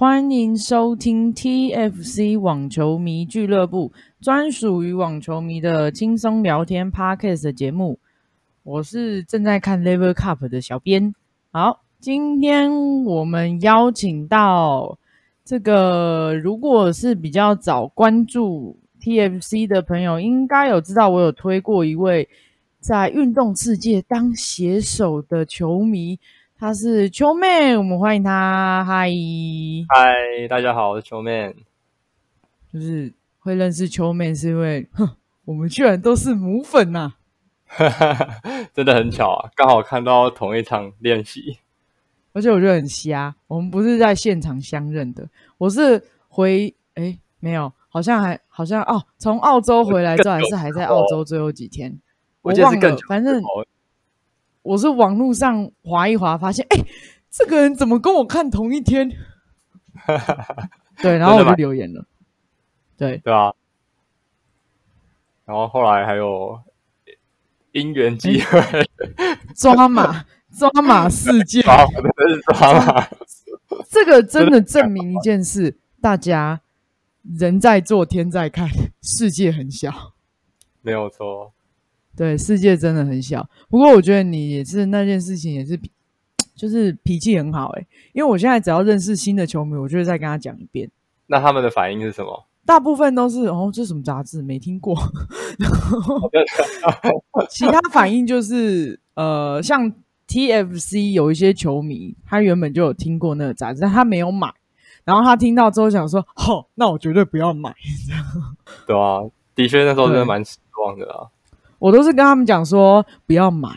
欢迎收听 TFC 网球迷俱乐部，专属于网球迷的轻松聊天 Podcast 节目。我是正在看 Level Cup 的小编。好，今天我们邀请到这个，如果是比较早关注 TFC 的朋友，应该有知道我有推过一位在运动世界当写手的球迷。他是秋妹，我们欢迎他。嗨，嗨，大家好，我是秋妹。就是会认识秋妹，是因为，哼，我们居然都是母粉呐！真的很巧啊，刚好看到同一场练习，而且我觉得很瞎。我们不是在现场相认的，我是回，哎，没有，好像还好像哦，从澳洲回来之后，还是还在澳洲最后几天，我忘了，反正。我是网络上划一划，发现哎，这个人怎么跟我看同一天？对，然后我就留言了。对对啊，然后后来还有因缘机会，抓马抓马事件，真的是抓马。这个真的证明一件事：大家人在做，天在看，世界很小，没有错。对，世界真的很小。不过我觉得你也是那件事情，也是就是脾气很好哎。因为我现在只要认识新的球迷，我就会再跟他讲一遍。那他们的反应是什么？大部分都是哦，这什么杂志？没听过。其他反应就是呃，像 TFC 有一些球迷，他原本就有听过那个杂志，但他没有买。然后他听到之后想说：“好，那我绝对不要买。”对啊，的确那时候真的蛮失望的啊。我都是跟他们讲说不要买，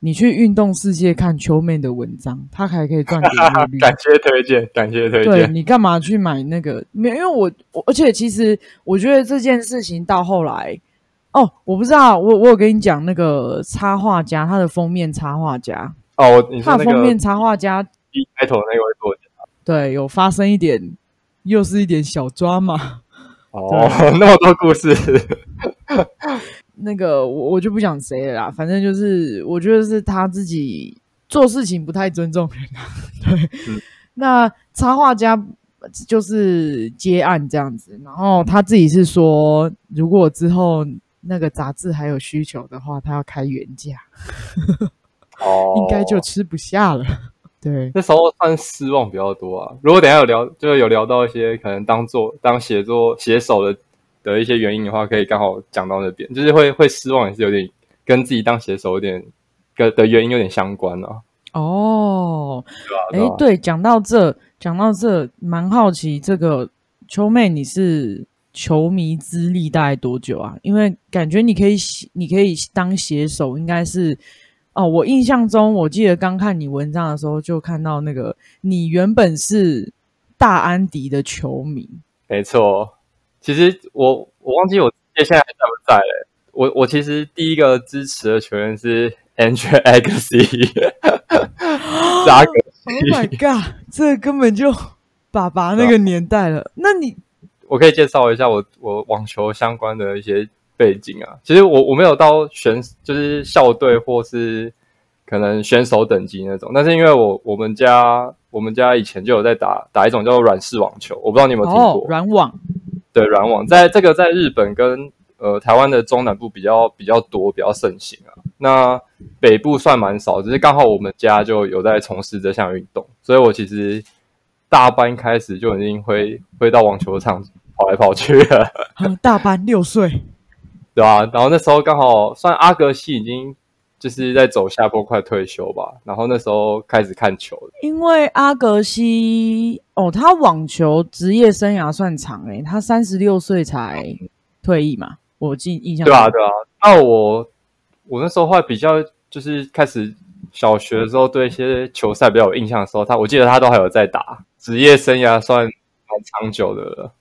你去运动世界看秋妹的文章，他还可以赚点阅率。感谢推荐，感谢推荐。对你干嘛去买那个？没有，因为我我而且其实我觉得这件事情到后来，哦，我不知道，我我有跟你讲那个插画家，他的封面插画家哦，你他的封面插画家一开头那位作家，对，有发生一点，又是一点小抓嘛。哦，那么多故事。那个我我就不讲谁了啦，反正就是我觉得是他自己做事情不太尊重人啊。对，那插画家就是接案这样子，然后他自己是说，如果之后那个杂志还有需求的话，他要开原价，哦，应该就吃不下了。对，那时候算失望比较多啊。如果等下有聊，就是有聊到一些可能当做当写作写手的。的一些原因的话，可以刚好讲到那边，就是会会失望，也是有点跟自己当写手有点跟的原因有点相关啊。哦，对哎，对，讲到这，讲到这，蛮好奇，这个秋妹你是球迷资历大概多久啊？因为感觉你可以写，你可以当写手，应该是哦。我印象中，我记得刚看你文章的时候，就看到那个你原本是大安迪的球迷，没错。其实我我忘记我接下来在不在了。我我其实第一个支持的球员是 Andrew Agassi，扎格西。Oh my god，这根本就爸爸那个年代了。那你我可以介绍一下我我网球相关的一些背景啊。其实我我没有到选就是校队或是可能选手等级那种，但是因为我我们家我们家以前就有在打打一种叫做软式网球，我不知道你有没有听过软网。对软网，在这个在日本跟呃台湾的中南部比较比较多，比较盛行啊。那北部算蛮少，只是刚好我们家就有在从事这项运动，所以我其实大班开始就已经会会到网球场跑来跑去了。大班六岁，对啊？然后那时候刚好算阿格西已经。就是在走下坡，快退休吧。然后那时候开始看球因为阿格西哦，他网球职业生涯算长诶，他三十六岁才退役嘛。我记印象对啊对啊。那我我那时候会比较就是开始小学的时候对一些球赛比较有印象的时候，他我记得他都还有在打，职业生涯算蛮长久的了。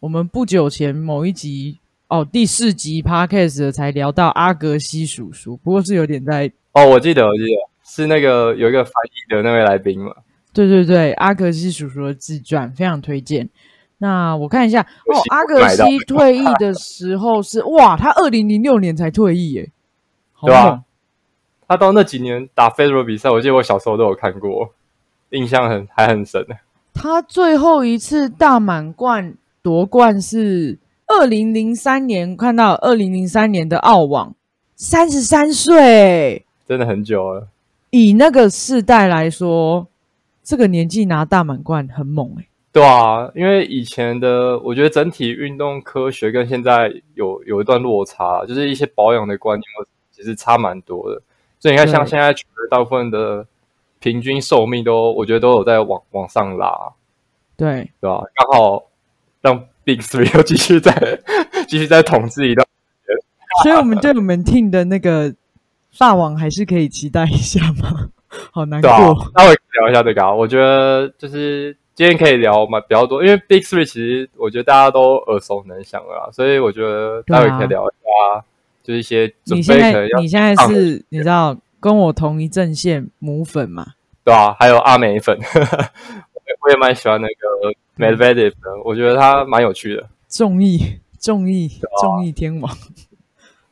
我们不久前某一集。哦，第四集 podcast 才聊到阿格西叔叔，不过是有点在哦，我记得，我记得是那个有一个翻译的那位来宾嘛？对对对，阿格西叔叔的自传非常推荐。那我看一下哦，阿格西退役的时候是哇，他二零零六年才退役耶，对吧？他到那几年打 Federal 比赛，我记得我小时候都有看过，印象很还很深他最后一次大满贯夺冠是二零零三年，看到二零零三年的澳网，三十三岁，真的很久了。以那个世代来说，这个年纪拿大满贯很猛哎、对啊，因为以前的我觉得整体运动科学跟现在有有一段落差，就是一些保养的观念其实差蛮多的。所以你看，像现在大部分的平均寿命都，我觉得都有在往往上拉，对，对吧？刚好让 Big Three 又继续在继续在统治一段。所以我们对我们 team 的那个发网还是可以期待一下吗？好难过，，待会聊一下这个啊。我觉得就是今天可以聊嘛比较多，因为 Big Three 其实我觉得大家都耳熟能详了啦，所以我觉得待会可以聊一下，就是一些准你现在你现在是你知道跟我同一阵线母粉嘛？对啊，还有阿美粉，我也蛮喜欢那个 Medvedev 的，我觉得他蛮有趣的，综艺综艺啊综艺天王，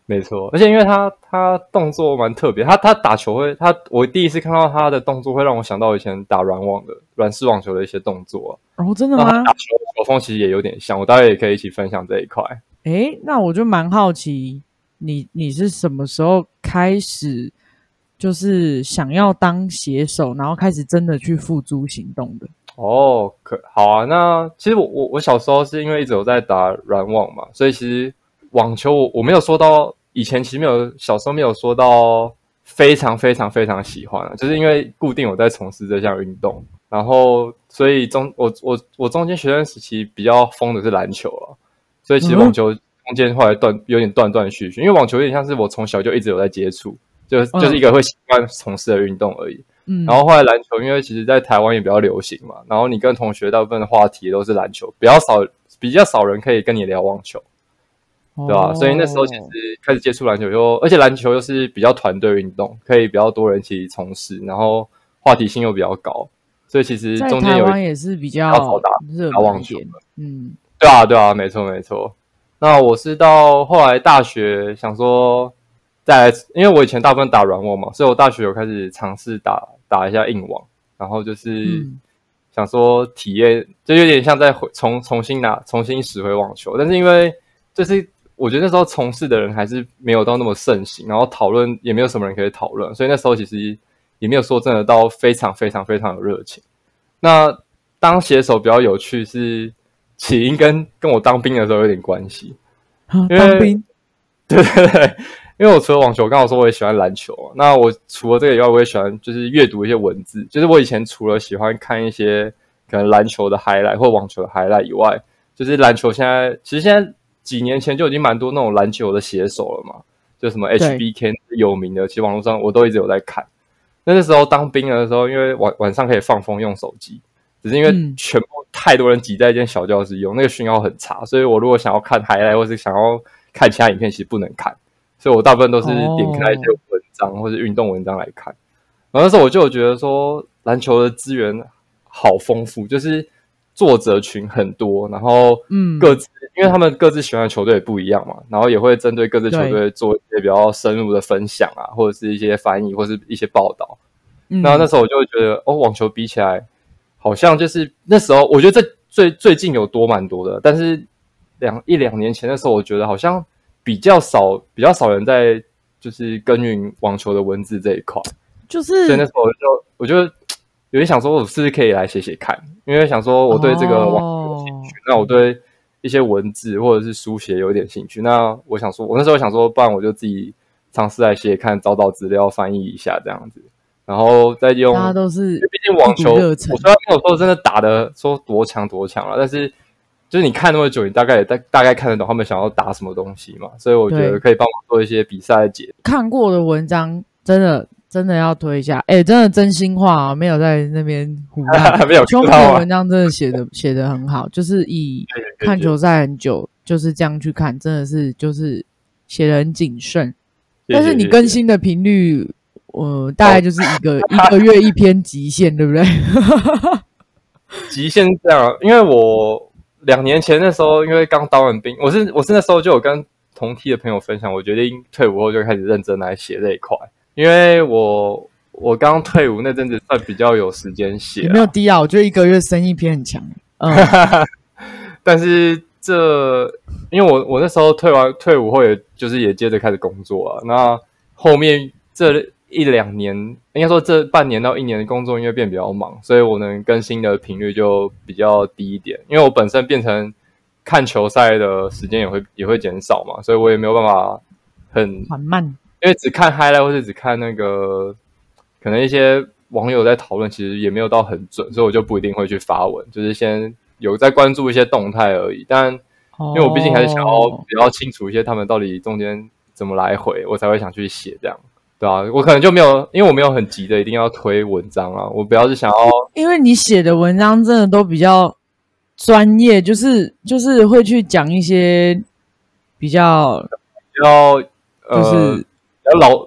没错。而且因为他他动作蛮特别，他他打球会，他我第一次看到他的动作会让我想到以前打软网的软式网球的一些动作、哦，真的吗打？球的球风其实也有点像，我待会也可以一起分享这一块。诶，那我就蛮好奇，你你是什么时候开始就是想要当写手，然后开始真的去付诸行动的？哦，可好啊。那其实我我我小时候是因为一直有在打软网嘛，所以其实网球我我没有说到以前其实没有小时候没有说到非常非常非常喜欢啊，就是因为固定有在从事这项运动，然后所以中我我我中间学生时期比较疯的是篮球了，所以其实嗯网球中间后来断有点断断续续，因为网球有点像是我从小就一直有在接触，就就是一个会习惯从事的运动而已。嗯，然后后来篮球，因为其实在台湾也比较流行嘛，然后你跟同学大部分的话题都是篮球，比较少比较少人可以跟你聊网球，对吧、哦所以那时候其实开始接触篮球就，而且篮球又是比较团队运动，可以比较多人一起从事，然后话题性又比较高，所以其实在中间有一台湾也是比较比较少打热打网球嗯，对啊，对啊，没错没错。那我是到后来大学想说再来，因为我以前大部分打软网嘛，所以我大学有开始尝试打打一下硬网，然后就是嗯。想说体验，就有点像在回重重新拿重新拾回网球，但是因为就是我觉得那时候从事的人还是没有到那么盛行，然后讨论也没有什么人可以讨论，所以那时候其实也没有说真的到非常非常非常有热情。那当写手比较有趣是起因跟跟我当兵的时候有点关系，啊因为当兵？对 对对，因为我除了网球，刚好说我也喜欢篮球。那我除了这个以外，我也喜欢就是阅读一些文字。就是我以前除了喜欢看一些可能篮球的 highlight 或网球的 highlight 以外，就是篮球现在其实现在几年前就已经蛮多那种篮球的写手了嘛，就什么 HBK 有名的，其实网络上我都一直有在看。那那时候当兵的时候，因为晚晚上可以放风用手机，只是因为嗯全部太多人挤在一间小教室用，那个讯号很差，所以我如果想要看 highlight 或是想要看其他影片，其实不能看，所以我大部分都是点开一些文章或者运动文章来看。然后那时候我就有觉得说，篮球的资源好丰富，就是作者群很多，然后嗯各自、因为他们各自喜欢的球队也不一样嘛，然后也会针对各自球队做一些比较深入的分享啊，或者是一些翻译或是一些报道。嗯那那时候我就会觉得，哦，网球比起来，好像就是那时候，我觉得这最最近有多蛮多的，但是两一两年前的时候，我觉得好像比较少，比较少人在就是耕耘网球的文字这一块，就是所以那时候我就我就有点想说，我是不是可以来写写看？因为想说我对这个网球有兴趣，那我对一些文字或者是书写有点兴趣，那我想说，我那时候想说，不然我就自己尝试来写写看，找找资料，翻译一下这样子，然后再用大家都是毕竟网球，我虽然没有说真的打的说多强多强了，但是就是你看那么久，你大概也大大概看得懂他们想要打什么东西嘛，所以我觉得可以帮忙做一些比赛的解。看过的文章，真的真的要推一下。哎、真的真心话啊，没有在那边胡乱。没有秋看到啊木的文章真的写的写的很好，就是以看球赛很久就是这样去看，真的是就是写的很谨慎。但是你更新的频率，呃，大概就是一个、一个月一篇极限，对不对？极限是这样，因为我两年前那时候，因为刚当完兵，我是我是那时候就有跟同梯的朋友分享，我决定退伍后就开始认真来写这一块，因为我我刚退伍那阵子算比较有时间写也，没有低啊，我觉得一个月生一篇很强。嗯，但是这因为我我那时候退完退伍后，也就是也接着开始工作啊。那后面这一两年，应该说这半年到一年的工作，因为变比较忙，所以我能更新的频率就比较低一点。因为我本身变成看球赛的时间也会也会减少嘛，所以我也没有办法很缓慢。因为只看 highlight 或者只看那个，可能一些网友在讨论，其实也没有到很准，所以我就不一定会去发文，就是先有在关注一些动态而已。但因为我毕竟还是想要哦比较清楚一些他们到底中间怎么来回，我才会想去写这样，对啊，我可能就没有，因为我没有很急的一定要推文章啊，我主要是想要因为你写的文章真的都比较专业，就是就是会去讲一些比较比较呃、就是比较老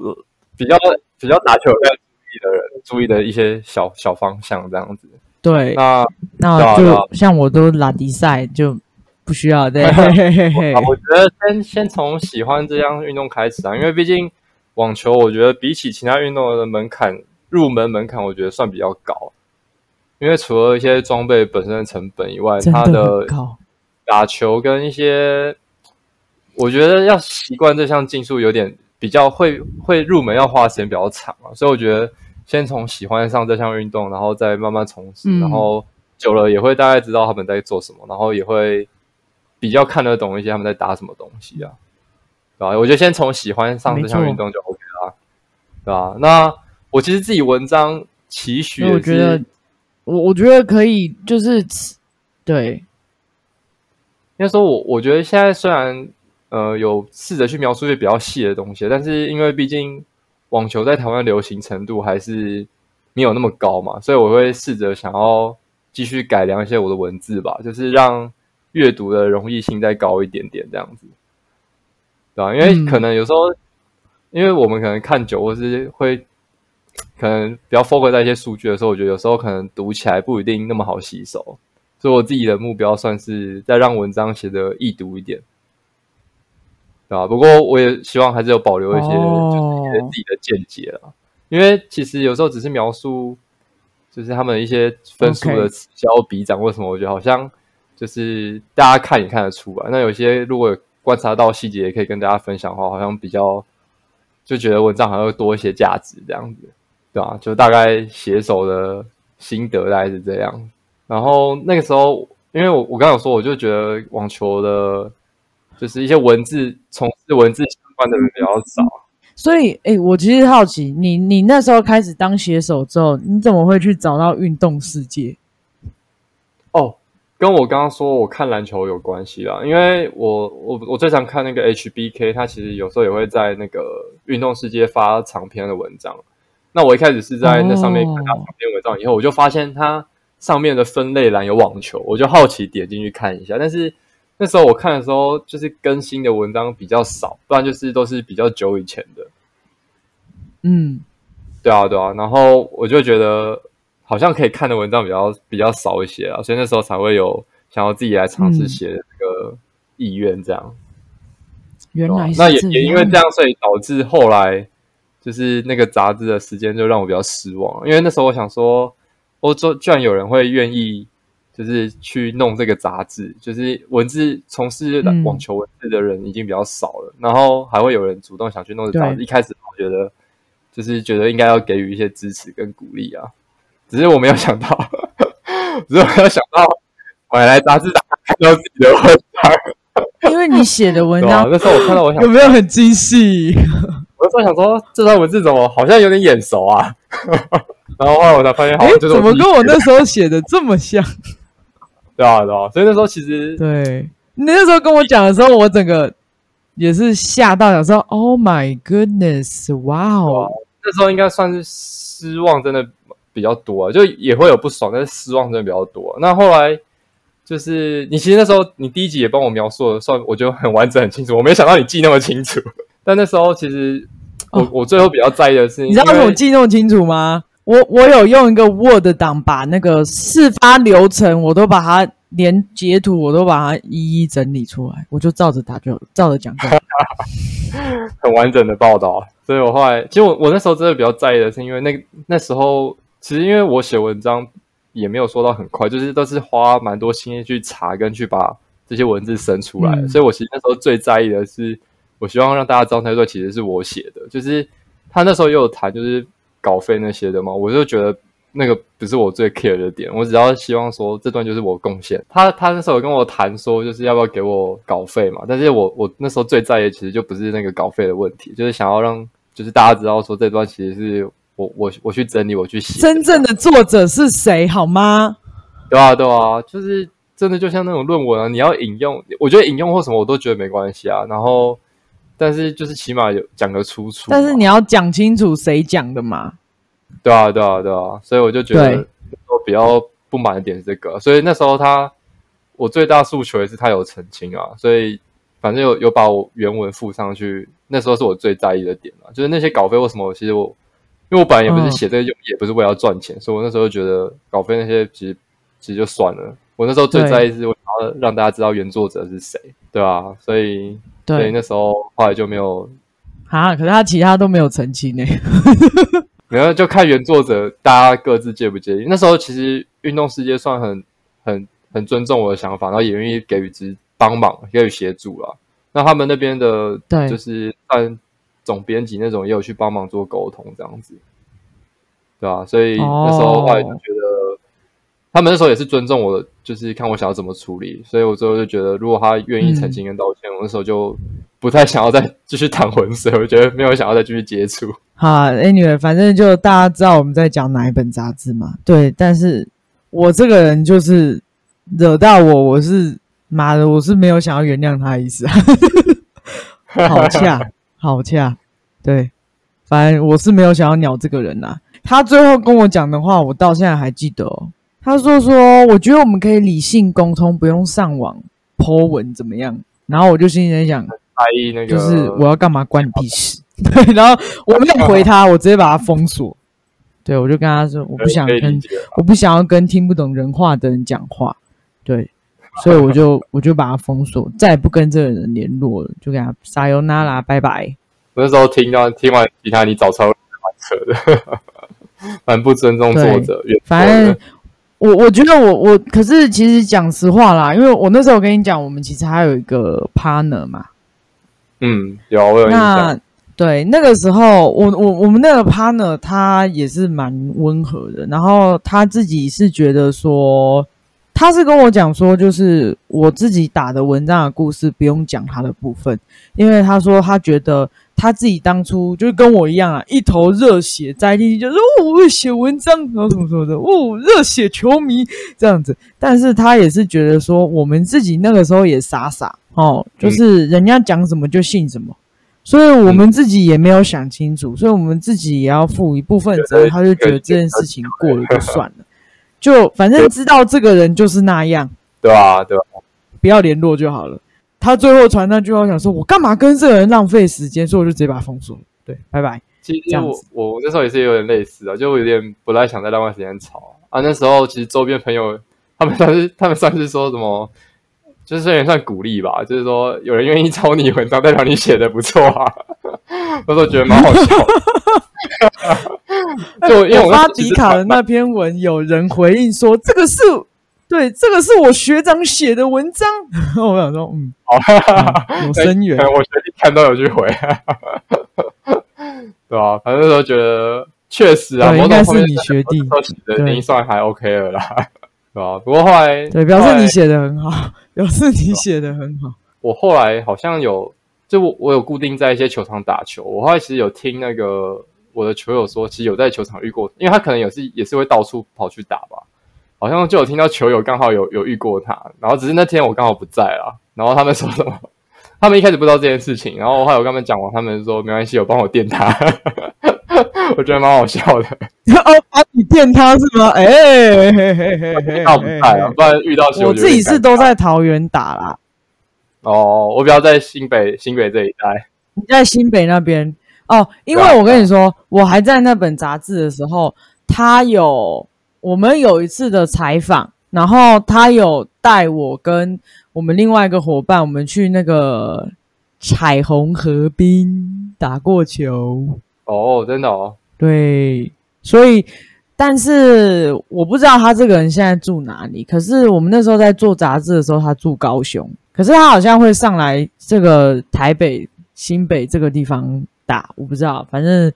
比较比较打球有在注意的人注意的一些小小方向这样子。对，那那对啊啊就像我都拉迪赛就不需要对，我觉得先先从喜欢这项运动开始啊，因为毕竟网球，我觉得比起其他运动的门槛，入门门槛我觉得算比较高。因为除了一些装备本身的成本以外，真它的。打球跟一些，我觉得要习惯这项竞速有点比较会会入门要花的时间比较长啊，所以我觉得先从喜欢上这项运动，然后再慢慢从事，嗯然后久了也会大概知道他们在做什么，然后也会比较看得懂一些他们在打什么东西啊，对吧？我觉得先从喜欢上这项运动就啦，对吧？那我其实自己文章期许我觉得，我我觉得可以，就是对，应该说我我觉得现在虽然呃有试着去描述一些比较细的东西，但是因为毕竟网球在台湾流行程度还是没有那么高嘛，所以我会试着想要继续改良一些我的文字吧，就是让阅读的容易性再高一点点这样子，对吧、因为嗯。可能有时候，因为我们可能看久或是会可能比较 focus 在一些数据的时候，我觉得有时候可能读起来不一定那么好吸收。所以我自己的目标算是再让文章写的易读一点，对吧？不过我也希望还是有保留一些哦就是自己的见解啦，因为其实有时候只是描述，就是他们一些分数的此消彼长，为什么我觉得好像就是大家看也看得出来。那有些如果有观察到细节，也可以跟大家分享的话，好像比较就觉得文章好像会多一些价值这样子，对吧？就大概写手的心得大概是这样。然后那个时候，因为我我刚刚有说，我就觉得网球的，就是一些文字从事文字相关的人比较少。所以，哎、我其实好奇，你你那时候开始当写手之后，你怎么会去找到运动世界？哦，跟我刚刚说我看篮球有关系啦，因为我我我最常看那个 HBK，他其实有时候也会在那个运动世界发长篇的文章。那我一开始是在那上面看他长篇文章，以后我就发现他上面的分类栏有网球，我就好奇点进去看一下。但是那时候我看的时候，就是更新的文章比较少，不然就是都是比较久以前的。嗯，对啊，对啊，然后我就觉得好像可以看的文章比较比较少一些啊，所以那时候才会有想要自己来尝试嗯写的这个意愿，这样。原来那也也因为这样，所以导致后来就是那个杂志的时间就让我比较失望，因为那时候我想说，欧洲居然有人会愿意就是去弄这个杂志，就是文字从事嗯网球文字的人已经比较少了，然后还会有人主动想去弄这个杂志。一开始我觉得就是觉得应该要给予一些支持跟鼓励啊，只是我没有想到，只是我没有想到买来杂志打开看到自己的文章，因为你写的文章那时候我看到我想有没有很精细？我那时候想说，这段文字怎么好像有点眼熟啊？然后后来我才发现，好哎、像就是怎么跟我那时候写的这么像？对啊对啊？所以那时候其实对，你那时候跟我讲的时候，我整个也是吓到，想说 “Oh my goodness，哇哦那时候应该算是失望，真的比较多、啊，就也会有不爽，但是失望真的比较多、那后来就是你其实那时候你第一集也帮我描述了算，我觉得很完整很清楚，我没想到你记那么清楚。但那时候其实我、哦我最后比较在意的是，你知道为什么因为记那么清楚吗？我我有用一个 Word 档把那个事发流程，我都把它连截图我都把它一一整理出来，我就照着打就照着讲就好。很完整的报道，所以我后来，其实我我那时候真的比较在意的是，因为那那时候其实因为我写文章也没有说到很快，就是都是花蛮多心力去查跟去把这些文字生出来，所以我其实那时候最在意的是，我希望让大家知道那段其实是我写的，就是他那时候也有谈就是稿费那些的嘛，我就觉得。那个不是我最 care 的点，我只要希望说这段就是我贡献。他他那时候跟我谈说，就是要不要给我稿费嘛？但是我我那时候最在意其实就不是那个稿费的问题，就是想要让就是大家知道说这段其实是我我我去整理我去写。真正的作者是谁好吗？对啊对啊，就是真的就像那种论文啊，你要引用，我觉得引用或什么我都觉得没关系啊。然后但是就是起码有讲个出处，但是你要讲清楚谁讲的嘛。对啊，对啊，对啊，所以我就觉得我比较不满的点是这个，所以那时候他我最大诉求也是他有澄清啊，所以反正有有把我原文附上去，那时候是我最在意的点嘛，就是那些稿费为什么？其实我因为我本来也不是写这个，也不是为了赚钱，所以我那时候觉得稿费那些其实其实就算了。我那时候最在意是我想要让大家知道原作者是谁，对吧？所以所以那时候后来就没有啊，可是他其他都没有澄清呢。然后就看原作者大家各自介不介意。那时候其实运动世界算很很很尊重我的想法，然后也愿意给予之帮忙，给予协助了。那他们那边的，对，就是按总编辑那种也有去帮忙做沟通，这样子，对吧？所以那时候后来就觉得，他们那时候也是尊重我，就是看我想要怎么处理。所以我最后就觉得，如果他愿意澄清跟道歉，我那时候就。不太想要再继续淌浑水，我觉得没有想要再继续接触。好，Anyway，反正就大家知道我们在讲哪一本杂志嘛。对，但是我这个人就是惹到我，我是妈的，我是没有想要原谅他的意思。好恰，好恰，对，反正我是没有想要鸟这个人呐。他最后跟我讲的话，我到现在还记得。他说：“说我觉得我们可以理性沟通，不用上网泼文怎么样？”然后我就心里在想。就是我要干嘛关你屁事？对，然后我没有回他，我直接把他封锁。对，我就跟他说，我不想跟，我不想要跟听不懂人话的人讲话。对，所以我就我就把他封锁，再也不跟这个人联络了，就给他撒尤那拉，拜拜。我那时候听到听完其他你早超蛮扯的，蛮不尊重作者。反正我我觉得我我，可是其实讲实话啦，因为我那时候我跟你讲，我们其实还有一个 partner 嘛。嗯，有我有印象。对，那个时候我我我们那个 partner 他也是蛮温和的，然后他自己是觉得说，他是跟我讲说，就是我自己打的文章的故事不用讲他的部分，因为他说他觉得他自己当初就是跟我一样啊，一头热血栽进去，就说哦，我会写文章，然后什么什么的，哦，热血球迷这样子。但是他也是觉得说，我们自己那个时候也傻傻。哦，就是人家讲什么就信什么，所以我们自己也没有想清楚，所以我们自己也要负一部分责任。他就觉得这件事情过了就算了，就反正知道这个人就是那样，对啊？对啊？不要联络就好了。他最后传那句话，想说我干嘛跟这个人浪费时间，所以我就直接把他封锁了。对，拜拜。其实我我那时候也是有点类似啊，就有点不太想再浪费时间吵啊。那时候其实周边朋友他们算是 他们算是说什么？就是有点算鼓励吧，就是说有人愿意抄你文章，代表你写的不错啊。我都觉得蛮好笑。就因为我发迪卡的那篇文，有人回应说这个是对，这个是我学长写的文章。我想说，嗯，好，有声源。我学弟看到有去回，对吧？反正都觉得确实啊，应该是你学弟写的，已经算还 OK 了啦，对吧？不过后来对，表示你写的很好。表示你写的很好。我后来好像有，就我我有固定在一些球场打球。我后来其实有听那个我的球友说，其实有在球场遇过，因为他可能也是也是会到处跑去打吧。好像就有听到球友刚好有有遇过他，然后只是那天我刚好不在啊。然后他们说什么？他们一开始不知道这件事情，然后后来我跟他们讲完，他们说没关系，有帮我垫他。我觉得蛮好笑的。哦，帮你电他是吗？哎，他不在啊，不然遇到我自己是都在桃园打啦。哦，我比较在新北，新北这一带。你在新北那边哦？因为我跟你说，我还在那本杂志的时候，他有我们有一次的采访，然后他有带我跟我们另外一个伙伴，我们去那个彩虹河滨打过球。哦，真的哦，对，所以但是我不知道他这个人现在住哪里。可是我们那时候在做杂志的时候，他住高雄，可是他好像会上来这个台北、新北这个地方打，我不知道，反正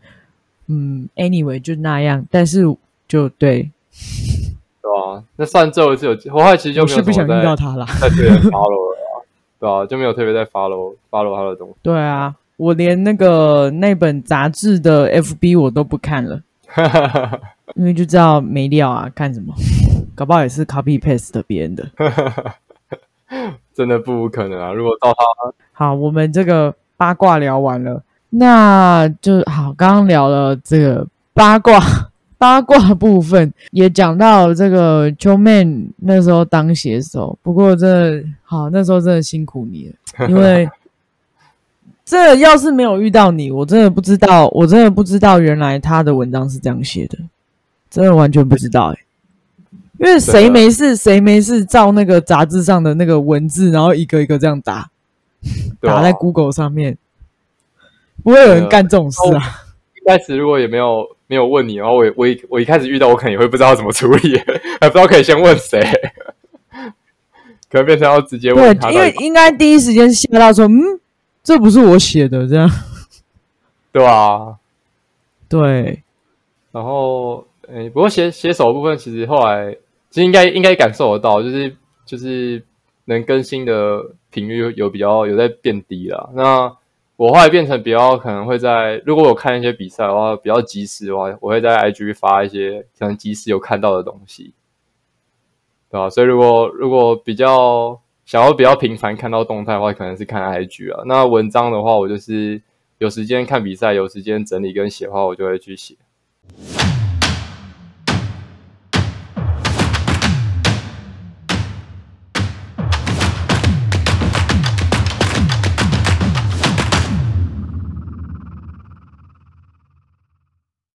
嗯，anyway 就那样。但是就对，对啊？那上周一次有，后来其实就没有我是不想遇到他了。在特别 follow 了啊，对啊，就没有特别在 follow follow 他的东西。对啊，我连那个那本杂志的 FB 我都不看了，因为就知道没料啊，看什么？搞不好也是 copy paste 别人的。真的不可能啊！如果到他，好，我们这个八卦聊完了，那就好。刚刚聊了这个八卦 八卦部分，也讲到这个秋妹那时候当写手，不过真的好，那时候真的辛苦你了，因为 这要是没有遇到你，我真的不知道，我真的不知道原来他的文章是这样写的，真的完全不知道哎、因为谁没事谁没事照那个杂志上的那个文字，然后一个一个这样打，啊。打在 Google 上面，不会有人干这种事啊。一开始如果也没有没有问你，然后我我一我一开始遇到，我可能也会不知道怎么处理，还不知道可以先问谁，可能变成要直接问他对，因为应该第一时间吓到说，嗯，这不是我写的，这样。对啊？对，然后，诶，不过写写手的部分，其实后来其实应该应该感受得到，就是就是能更新的频率有有比较有在变低了。那我后来变成比较可能会在，如果我看一些比赛的话，比较及时的话，我会在 IG 发一些可能及时有看到的东西，对吧？所以如果如果比较想要比较频繁看到动态的话，可能是看 IG 啊。那文章的话，我就是有时间看比赛，有时间整理跟写的话，我就会去写。